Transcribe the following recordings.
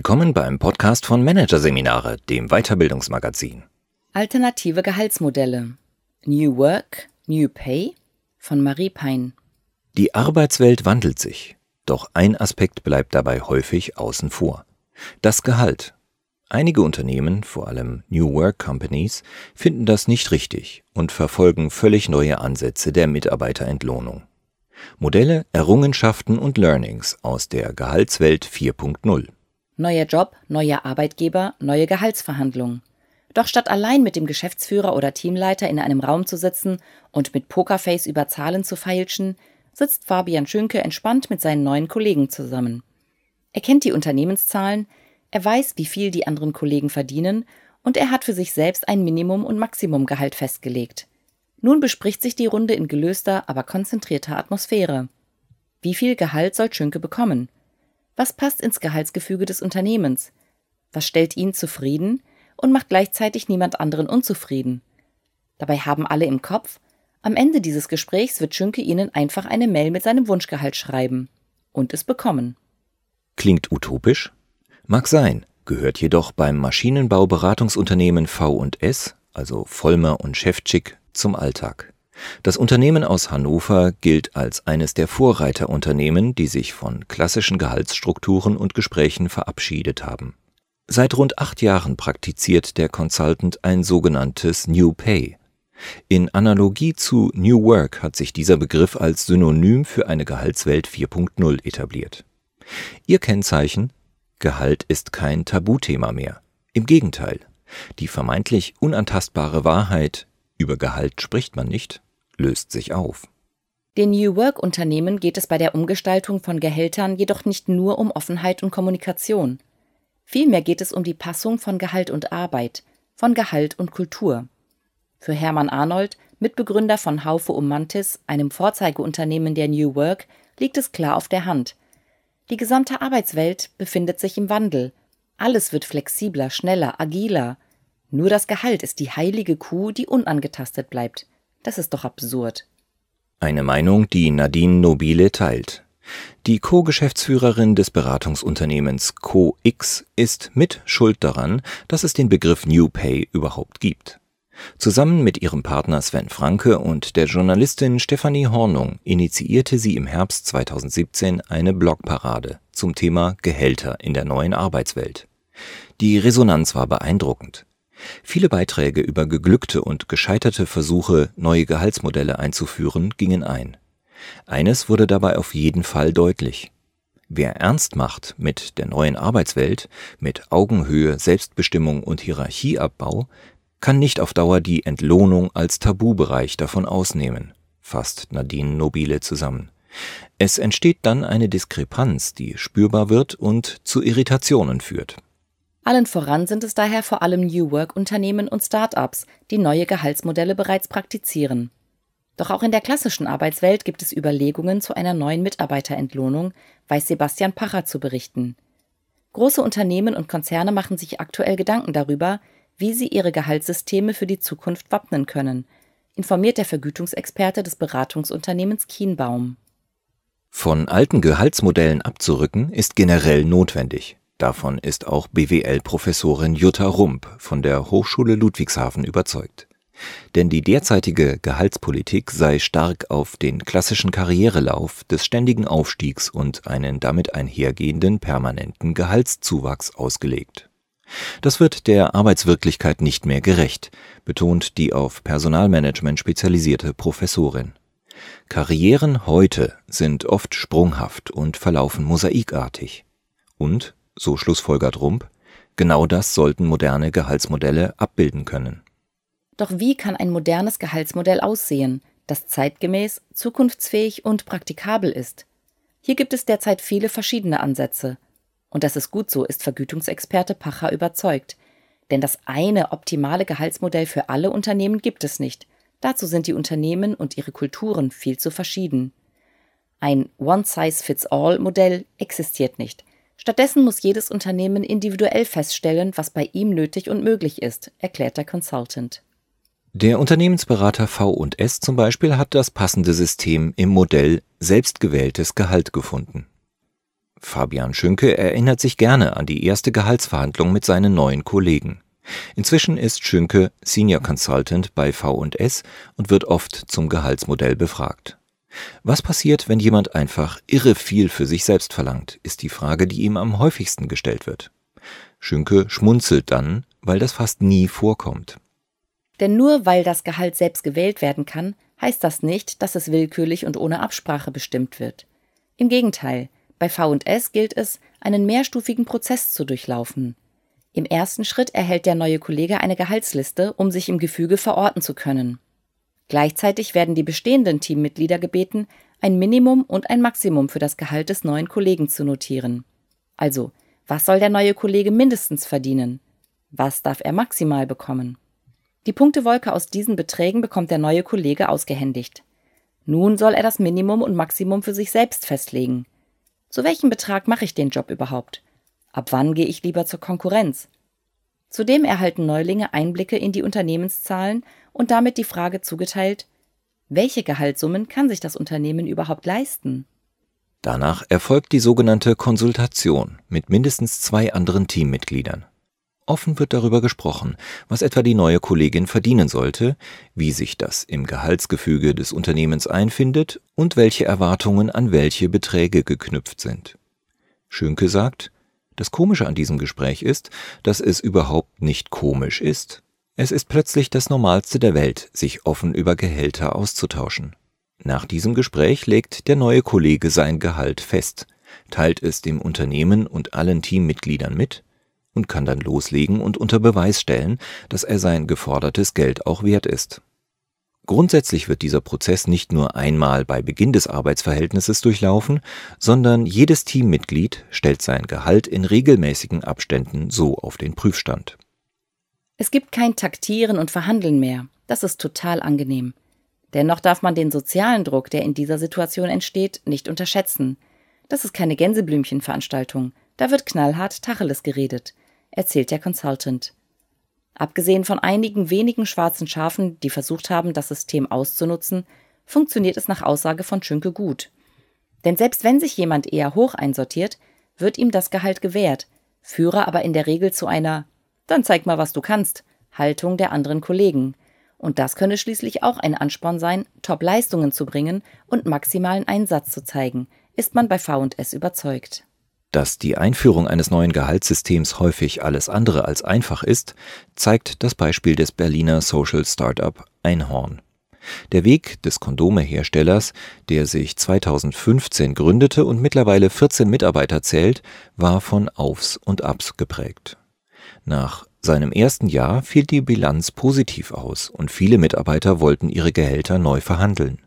Willkommen beim Podcast von Managerseminare, dem Weiterbildungsmagazin. Alternative Gehaltsmodelle. New Work, New Pay von Marie Pein. Die Arbeitswelt wandelt sich, doch ein Aspekt bleibt dabei häufig außen vor. Das Gehalt. Einige Unternehmen, vor allem New Work Companies, finden das nicht richtig und verfolgen völlig neue Ansätze der Mitarbeiterentlohnung. Modelle, Errungenschaften und Learnings aus der Gehaltswelt 4.0. Neuer Job, neuer Arbeitgeber, neue Gehaltsverhandlungen. Doch statt allein mit dem Geschäftsführer oder Teamleiter in einem Raum zu sitzen und mit Pokerface über Zahlen zu feilschen, sitzt Fabian Schünke entspannt mit seinen neuen Kollegen zusammen. Er kennt die Unternehmenszahlen, er weiß, wie viel die anderen Kollegen verdienen und er hat für sich selbst ein Minimum- und Maximumgehalt festgelegt. Nun bespricht sich die Runde in gelöster, aber konzentrierter Atmosphäre. Wie viel Gehalt soll Schünke bekommen? Was passt ins Gehaltsgefüge des Unternehmens? Was stellt ihn zufrieden und macht gleichzeitig niemand anderen unzufrieden? Dabei haben alle im Kopf, am Ende dieses Gesprächs wird Schünke ihnen einfach eine Mail mit seinem Wunschgehalt schreiben und es bekommen. Klingt utopisch? Mag sein, gehört jedoch beim Maschinenbauberatungsunternehmen V&S, also Vollmer und Schäftschick, zum Alltag. Das Unternehmen aus Hannover gilt als eines der Vorreiterunternehmen, die sich von klassischen Gehaltsstrukturen und Gesprächen verabschiedet haben. Seit rund acht Jahren praktiziert der Consultant ein sogenanntes New Pay. In Analogie zu New Work hat sich dieser Begriff als Synonym für eine Gehaltswelt 4.0 etabliert. Ihr Kennzeichen Gehalt ist kein Tabuthema mehr. Im Gegenteil, die vermeintlich unantastbare Wahrheit, über Gehalt spricht man nicht, löst sich auf. Den New Work-Unternehmen geht es bei der Umgestaltung von Gehältern jedoch nicht nur um Offenheit und Kommunikation. Vielmehr geht es um die Passung von Gehalt und Arbeit, von Gehalt und Kultur. Für Hermann Arnold, Mitbegründer von Haufe um Mantis, einem Vorzeigeunternehmen der New Work, liegt es klar auf der Hand. Die gesamte Arbeitswelt befindet sich im Wandel. Alles wird flexibler, schneller, agiler. Nur das Gehalt ist die heilige Kuh, die unangetastet bleibt. Das ist doch absurd. Eine Meinung, die Nadine Nobile teilt. Die Co-Geschäftsführerin des Beratungsunternehmens CoX ist mit schuld daran, dass es den Begriff New Pay überhaupt gibt. Zusammen mit ihrem Partner Sven Franke und der Journalistin Stefanie Hornung initiierte sie im Herbst 2017 eine Blogparade zum Thema Gehälter in der neuen Arbeitswelt. Die Resonanz war beeindruckend. Viele Beiträge über geglückte und gescheiterte Versuche, neue Gehaltsmodelle einzuführen, gingen ein. Eines wurde dabei auf jeden Fall deutlich. Wer ernst macht mit der neuen Arbeitswelt, mit Augenhöhe, Selbstbestimmung und Hierarchieabbau, kann nicht auf Dauer die Entlohnung als Tabubereich davon ausnehmen, fasst Nadine Nobile zusammen. Es entsteht dann eine Diskrepanz, die spürbar wird und zu Irritationen führt. Allen voran sind es daher vor allem New Work-Unternehmen und Start-ups, die neue Gehaltsmodelle bereits praktizieren. Doch auch in der klassischen Arbeitswelt gibt es Überlegungen zu einer neuen Mitarbeiterentlohnung, weiß Sebastian Pacher zu berichten. Große Unternehmen und Konzerne machen sich aktuell Gedanken darüber, wie sie ihre Gehaltssysteme für die Zukunft wappnen können, informiert der Vergütungsexperte des Beratungsunternehmens Kienbaum. Von alten Gehaltsmodellen abzurücken ist generell notwendig. Davon ist auch BWL-Professorin Jutta Rump von der Hochschule Ludwigshafen überzeugt. Denn die derzeitige Gehaltspolitik sei stark auf den klassischen Karrierelauf des ständigen Aufstiegs und einen damit einhergehenden permanenten Gehaltszuwachs ausgelegt. Das wird der Arbeitswirklichkeit nicht mehr gerecht, betont die auf Personalmanagement spezialisierte Professorin. Karrieren heute sind oft sprunghaft und verlaufen mosaikartig. Und so schlussfolgert Rump, genau das sollten moderne Gehaltsmodelle abbilden können. Doch wie kann ein modernes Gehaltsmodell aussehen, das zeitgemäß, zukunftsfähig und praktikabel ist? Hier gibt es derzeit viele verschiedene Ansätze. Und das ist gut so, ist Vergütungsexperte Pacher überzeugt. Denn das eine optimale Gehaltsmodell für alle Unternehmen gibt es nicht. Dazu sind die Unternehmen und ihre Kulturen viel zu verschieden. Ein One-Size-Fits-All-Modell existiert nicht. Stattdessen muss jedes Unternehmen individuell feststellen, was bei ihm nötig und möglich ist, erklärt der Consultant. Der Unternehmensberater V&S zum Beispiel hat das passende System im Modell selbstgewähltes Gehalt gefunden. Fabian Schünke erinnert sich gerne an die erste Gehaltsverhandlung mit seinen neuen Kollegen. Inzwischen ist Schünke Senior Consultant bei V&S und wird oft zum Gehaltsmodell befragt. Was passiert, wenn jemand einfach irre viel für sich selbst verlangt, ist die Frage, die ihm am häufigsten gestellt wird. Schünke schmunzelt dann, weil das fast nie vorkommt. Denn nur weil das Gehalt selbst gewählt werden kann, heißt das nicht, dass es willkürlich und ohne Absprache bestimmt wird. Im Gegenteil, bei V&S gilt es, einen mehrstufigen Prozess zu durchlaufen. Im ersten Schritt erhält der neue Kollege eine Gehaltsliste, um sich im Gefüge verorten zu können. Gleichzeitig werden die bestehenden Teammitglieder gebeten, ein Minimum und ein Maximum für das Gehalt des neuen Kollegen zu notieren. Also, was soll der neue Kollege mindestens verdienen? Was darf er maximal bekommen? Die Punktewolke aus diesen Beträgen bekommt der neue Kollege ausgehändigt. Nun soll er das Minimum und Maximum für sich selbst festlegen. Zu welchem Betrag mache ich den Job überhaupt? Ab wann gehe ich lieber zur Konkurrenz? Zudem erhalten Neulinge Einblicke in die Unternehmenszahlen und damit die Frage zugeteilt, welche Gehaltssummen kann sich das Unternehmen überhaupt leisten? Danach erfolgt die sogenannte Konsultation mit mindestens zwei anderen Teammitgliedern. Offen wird darüber gesprochen, was etwa die neue Kollegin verdienen sollte, wie sich das im Gehaltsgefüge des Unternehmens einfindet und welche Erwartungen an welche Beträge geknüpft sind. Schönke sagt, das Komische an diesem Gespräch ist, dass es überhaupt nicht komisch ist. Es ist plötzlich das Normalste der Welt, sich offen über Gehälter auszutauschen. Nach diesem Gespräch legt der neue Kollege sein Gehalt fest, teilt es dem Unternehmen und allen Teammitgliedern mit und kann dann loslegen und unter Beweis stellen, dass er sein gefordertes Geld auch wert ist. Grundsätzlich wird dieser Prozess nicht nur einmal bei Beginn des Arbeitsverhältnisses durchlaufen, sondern jedes Teammitglied stellt sein Gehalt in regelmäßigen Abständen so auf den Prüfstand. Es gibt kein Taktieren und Verhandeln mehr. Das ist total angenehm. Dennoch darf man den sozialen Druck, der in dieser Situation entsteht, nicht unterschätzen. Das ist keine Gänseblümchenveranstaltung. Da wird knallhart Tacheles geredet, erzählt der Consultant. Abgesehen von einigen wenigen schwarzen Schafen, die versucht haben, das System auszunutzen, funktioniert es nach Aussage von Schünke gut. Denn selbst wenn sich jemand eher hoch einsortiert, wird ihm das Gehalt gewährt, führe aber in der Regel zu einer Dann zeig mal, was du kannst Haltung der anderen Kollegen. Und das könne schließlich auch ein Ansporn sein, Top-Leistungen zu bringen und maximalen Einsatz zu zeigen, ist man bei VS überzeugt. Dass die Einführung eines neuen Gehaltssystems häufig alles andere als einfach ist, zeigt das Beispiel des Berliner Social Startup Einhorn. Der Weg des Kondomeherstellers, der sich 2015 gründete und mittlerweile 14 Mitarbeiter zählt, war von Aufs und Abs geprägt. Nach seinem ersten Jahr fiel die Bilanz positiv aus und viele Mitarbeiter wollten ihre Gehälter neu verhandeln.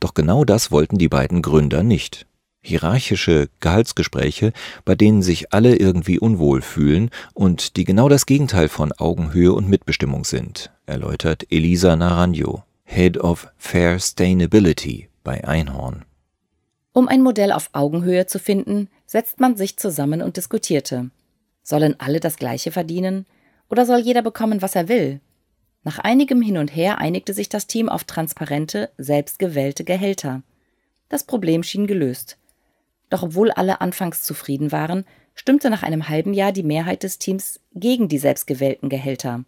Doch genau das wollten die beiden Gründer nicht hierarchische Gehaltsgespräche, bei denen sich alle irgendwie unwohl fühlen und die genau das Gegenteil von Augenhöhe und Mitbestimmung sind, erläutert Elisa Naranjo, Head of Fair Sustainability bei Einhorn. Um ein Modell auf Augenhöhe zu finden, setzt man sich zusammen und diskutierte. Sollen alle das Gleiche verdienen? Oder soll jeder bekommen, was er will? Nach einigem Hin und Her einigte sich das Team auf transparente, selbstgewählte Gehälter. Das Problem schien gelöst. Doch obwohl alle anfangs zufrieden waren, stimmte nach einem halben Jahr die Mehrheit des Teams gegen die selbstgewählten Gehälter.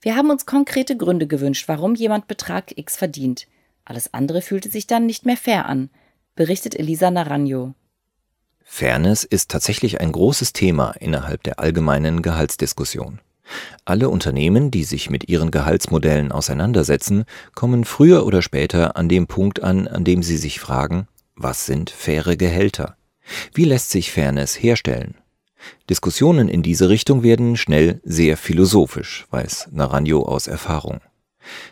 Wir haben uns konkrete Gründe gewünscht, warum jemand Betrag X verdient. Alles andere fühlte sich dann nicht mehr fair an, berichtet Elisa Naranjo. Fairness ist tatsächlich ein großes Thema innerhalb der allgemeinen Gehaltsdiskussion. Alle Unternehmen, die sich mit ihren Gehaltsmodellen auseinandersetzen, kommen früher oder später an dem Punkt an, an dem sie sich fragen, was sind faire Gehälter? Wie lässt sich Fairness herstellen? Diskussionen in diese Richtung werden schnell sehr philosophisch, weiß Naranjo aus Erfahrung.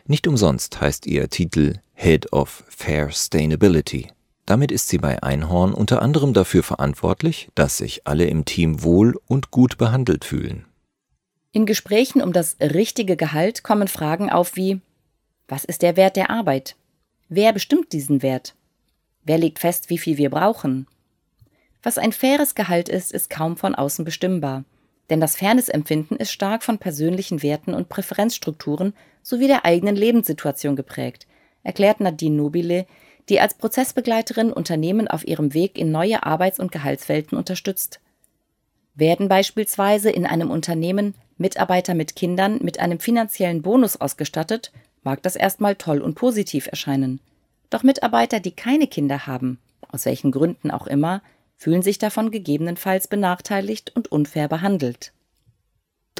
Nicht umsonst heißt ihr Titel Head of Fair Sustainability. Damit ist sie bei Einhorn unter anderem dafür verantwortlich, dass sich alle im Team wohl und gut behandelt fühlen. In Gesprächen um das richtige Gehalt kommen Fragen auf wie Was ist der Wert der Arbeit? Wer bestimmt diesen Wert? Wer legt fest, wie viel wir brauchen? Was ein faires Gehalt ist, ist kaum von außen bestimmbar. Denn das Fairnessempfinden ist stark von persönlichen Werten und Präferenzstrukturen sowie der eigenen Lebenssituation geprägt, erklärt Nadine Nobile, die als Prozessbegleiterin Unternehmen auf ihrem Weg in neue Arbeits- und Gehaltswelten unterstützt. Werden beispielsweise in einem Unternehmen Mitarbeiter mit Kindern mit einem finanziellen Bonus ausgestattet, mag das erstmal toll und positiv erscheinen. Doch Mitarbeiter, die keine Kinder haben, aus welchen Gründen auch immer, fühlen sich davon gegebenenfalls benachteiligt und unfair behandelt.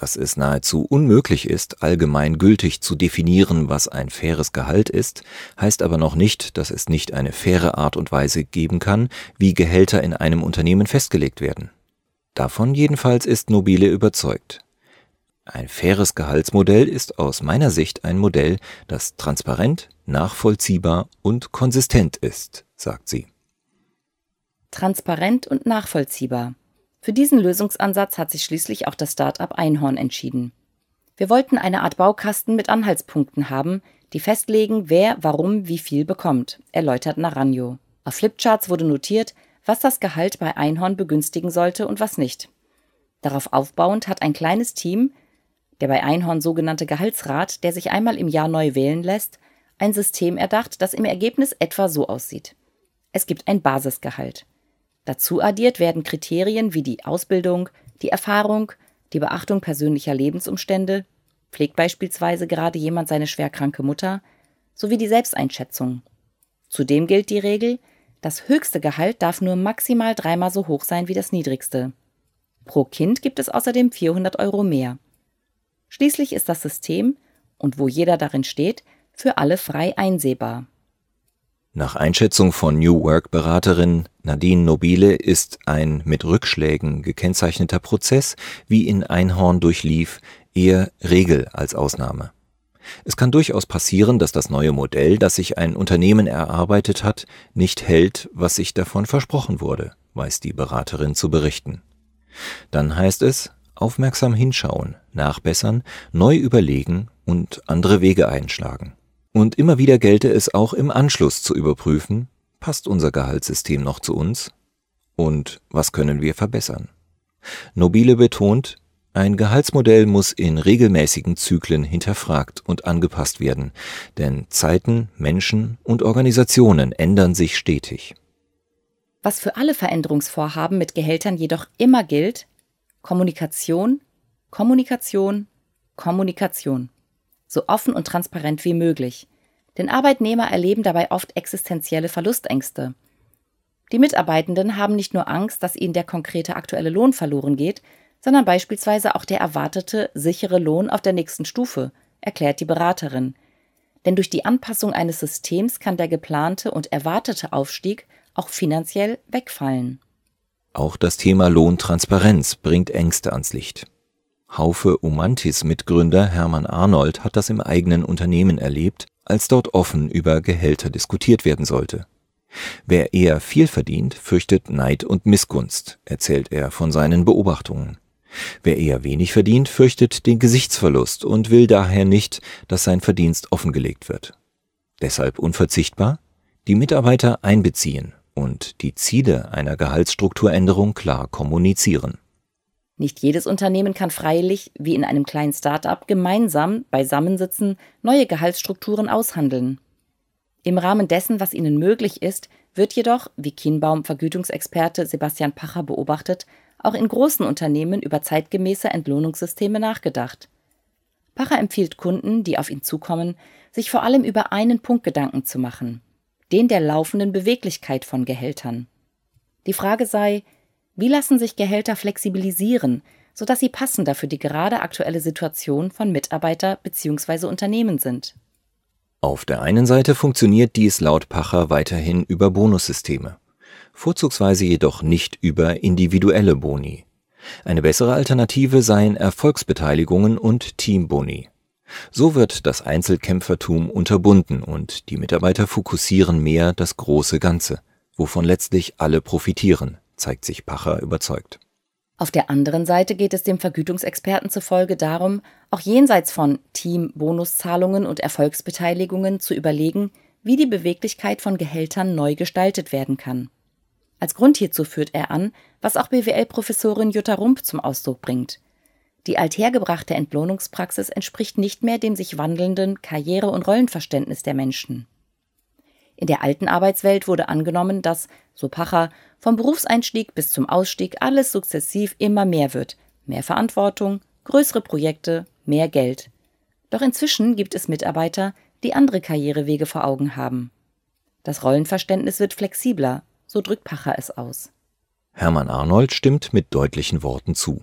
Dass es nahezu unmöglich ist, allgemein zu definieren, was ein faires Gehalt ist, heißt aber noch nicht, dass es nicht eine faire Art und Weise geben kann, wie Gehälter in einem Unternehmen festgelegt werden. Davon jedenfalls ist Nobile überzeugt. Ein faires Gehaltsmodell ist aus meiner Sicht ein Modell, das transparent, nachvollziehbar und konsistent ist, sagt sie. Transparent und nachvollziehbar. Für diesen Lösungsansatz hat sich schließlich auch das Start-up Einhorn entschieden. Wir wollten eine Art Baukasten mit Anhaltspunkten haben, die festlegen, wer warum wie viel bekommt, erläutert Naranjo. Auf Flipcharts wurde notiert, was das Gehalt bei Einhorn begünstigen sollte und was nicht. Darauf aufbauend hat ein kleines Team, der bei Einhorn sogenannte Gehaltsrat, der sich einmal im Jahr neu wählen lässt, ein System erdacht, das im Ergebnis etwa so aussieht. Es gibt ein Basisgehalt. Dazu addiert werden Kriterien wie die Ausbildung, die Erfahrung, die Beachtung persönlicher Lebensumstände, pflegt beispielsweise gerade jemand seine schwerkranke Mutter, sowie die Selbsteinschätzung. Zudem gilt die Regel, das höchste Gehalt darf nur maximal dreimal so hoch sein wie das niedrigste. Pro Kind gibt es außerdem 400 Euro mehr. Schließlich ist das System, und wo jeder darin steht, für alle frei einsehbar. Nach Einschätzung von New Work-Beraterin Nadine Nobile ist ein mit Rückschlägen gekennzeichneter Prozess, wie in Einhorn durchlief, eher Regel als Ausnahme. Es kann durchaus passieren, dass das neue Modell, das sich ein Unternehmen erarbeitet hat, nicht hält, was sich davon versprochen wurde, weiß die Beraterin zu berichten. Dann heißt es, aufmerksam hinschauen, nachbessern, neu überlegen und andere Wege einschlagen. Und immer wieder gelte es auch im Anschluss zu überprüfen, passt unser Gehaltssystem noch zu uns? Und was können wir verbessern? Nobile betont, ein Gehaltsmodell muss in regelmäßigen Zyklen hinterfragt und angepasst werden, denn Zeiten, Menschen und Organisationen ändern sich stetig. Was für alle Veränderungsvorhaben mit Gehältern jedoch immer gilt, Kommunikation, Kommunikation, Kommunikation so offen und transparent wie möglich. Denn Arbeitnehmer erleben dabei oft existenzielle Verlustängste. Die Mitarbeitenden haben nicht nur Angst, dass ihnen der konkrete aktuelle Lohn verloren geht, sondern beispielsweise auch der erwartete sichere Lohn auf der nächsten Stufe, erklärt die Beraterin. Denn durch die Anpassung eines Systems kann der geplante und erwartete Aufstieg auch finanziell wegfallen. Auch das Thema Lohntransparenz bringt Ängste ans Licht. Haufe Umantis-Mitgründer Hermann Arnold hat das im eigenen Unternehmen erlebt, als dort offen über Gehälter diskutiert werden sollte. Wer eher viel verdient, fürchtet Neid und Missgunst, erzählt er von seinen Beobachtungen. Wer eher wenig verdient, fürchtet den Gesichtsverlust und will daher nicht, dass sein Verdienst offengelegt wird. Deshalb unverzichtbar, die Mitarbeiter einbeziehen und die Ziele einer Gehaltsstrukturänderung klar kommunizieren. Nicht jedes Unternehmen kann freilich, wie in einem kleinen Start-up, gemeinsam beisammensitzen, neue Gehaltsstrukturen aushandeln. Im Rahmen dessen, was ihnen möglich ist, wird jedoch, wie Kienbaum Vergütungsexperte Sebastian Pacher beobachtet, auch in großen Unternehmen über zeitgemäße Entlohnungssysteme nachgedacht. Pacher empfiehlt Kunden, die auf ihn zukommen, sich vor allem über einen Punkt Gedanken zu machen, den der laufenden Beweglichkeit von Gehältern. Die Frage sei, wie lassen sich Gehälter flexibilisieren, sodass sie passender für die gerade aktuelle Situation von Mitarbeiter bzw. Unternehmen sind? Auf der einen Seite funktioniert dies laut Pacher weiterhin über Bonussysteme, vorzugsweise jedoch nicht über individuelle Boni. Eine bessere Alternative seien Erfolgsbeteiligungen und Teamboni. So wird das Einzelkämpfertum unterbunden und die Mitarbeiter fokussieren mehr das große Ganze, wovon letztlich alle profitieren, zeigt sich Pacher überzeugt. Auf der anderen Seite geht es dem Vergütungsexperten zufolge darum, auch jenseits von Team-Bonuszahlungen und Erfolgsbeteiligungen zu überlegen, wie die Beweglichkeit von Gehältern neu gestaltet werden kann. Als Grund hierzu führt er an, was auch BWL-Professorin Jutta Rump zum Ausdruck bringt. Die althergebrachte Entlohnungspraxis entspricht nicht mehr dem sich wandelnden Karriere- und Rollenverständnis der Menschen. In der alten Arbeitswelt wurde angenommen, dass, so Pacher, vom Berufseinstieg bis zum Ausstieg alles sukzessiv immer mehr wird. Mehr Verantwortung, größere Projekte, mehr Geld. Doch inzwischen gibt es Mitarbeiter, die andere Karrierewege vor Augen haben. Das Rollenverständnis wird flexibler, so drückt Pacher es aus. Hermann Arnold stimmt mit deutlichen Worten zu.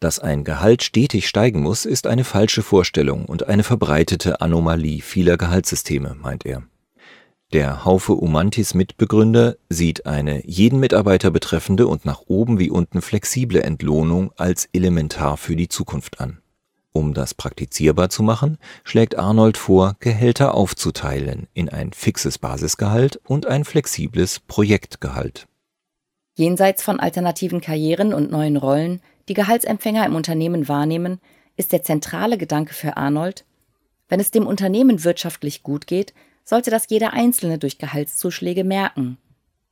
Dass ein Gehalt stetig steigen muss, ist eine falsche Vorstellung und eine verbreitete Anomalie vieler Gehaltssysteme, meint er. Der Haufe Umantis Mitbegründer sieht eine jeden Mitarbeiter betreffende und nach oben wie unten flexible Entlohnung als elementar für die Zukunft an. Um das praktizierbar zu machen, schlägt Arnold vor, Gehälter aufzuteilen in ein fixes Basisgehalt und ein flexibles Projektgehalt. Jenseits von alternativen Karrieren und neuen Rollen, die Gehaltsempfänger im Unternehmen wahrnehmen, ist der zentrale Gedanke für Arnold, wenn es dem Unternehmen wirtschaftlich gut geht, sollte das jeder Einzelne durch Gehaltszuschläge merken.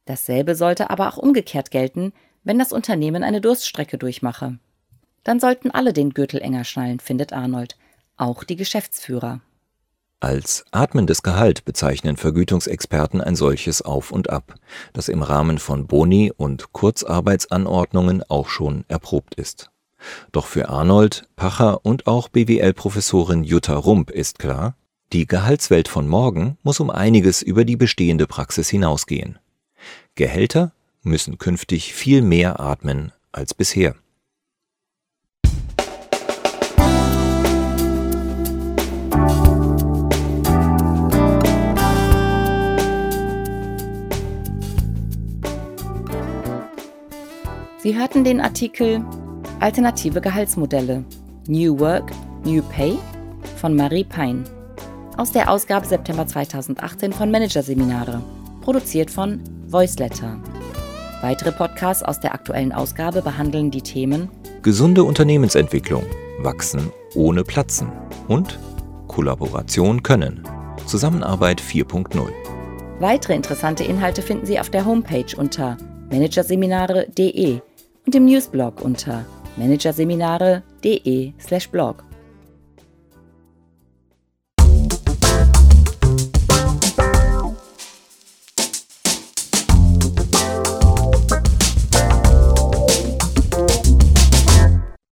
Dasselbe sollte aber auch umgekehrt gelten, wenn das Unternehmen eine Durststrecke durchmache. Dann sollten alle den Gürtel enger schnallen, findet Arnold, auch die Geschäftsführer. Als atmendes Gehalt bezeichnen Vergütungsexperten ein solches Auf und Ab, das im Rahmen von Boni und Kurzarbeitsanordnungen auch schon erprobt ist. Doch für Arnold, Pacher und auch BWL-Professorin Jutta Rump ist klar, die Gehaltswelt von morgen muss um einiges über die bestehende Praxis hinausgehen. Gehälter müssen künftig viel mehr atmen als bisher. Sie hörten den Artikel Alternative Gehaltsmodelle New Work, New Pay von Marie Pein aus der Ausgabe September 2018 von Managerseminare, produziert von Voiceletter. Weitere Podcasts aus der aktuellen Ausgabe behandeln die Themen Gesunde Unternehmensentwicklung, Wachsen ohne Platzen und Kollaboration können. Zusammenarbeit 4.0. Weitere interessante Inhalte finden Sie auf der Homepage unter managerseminare.de und im Newsblog unter managerseminare.de/blog.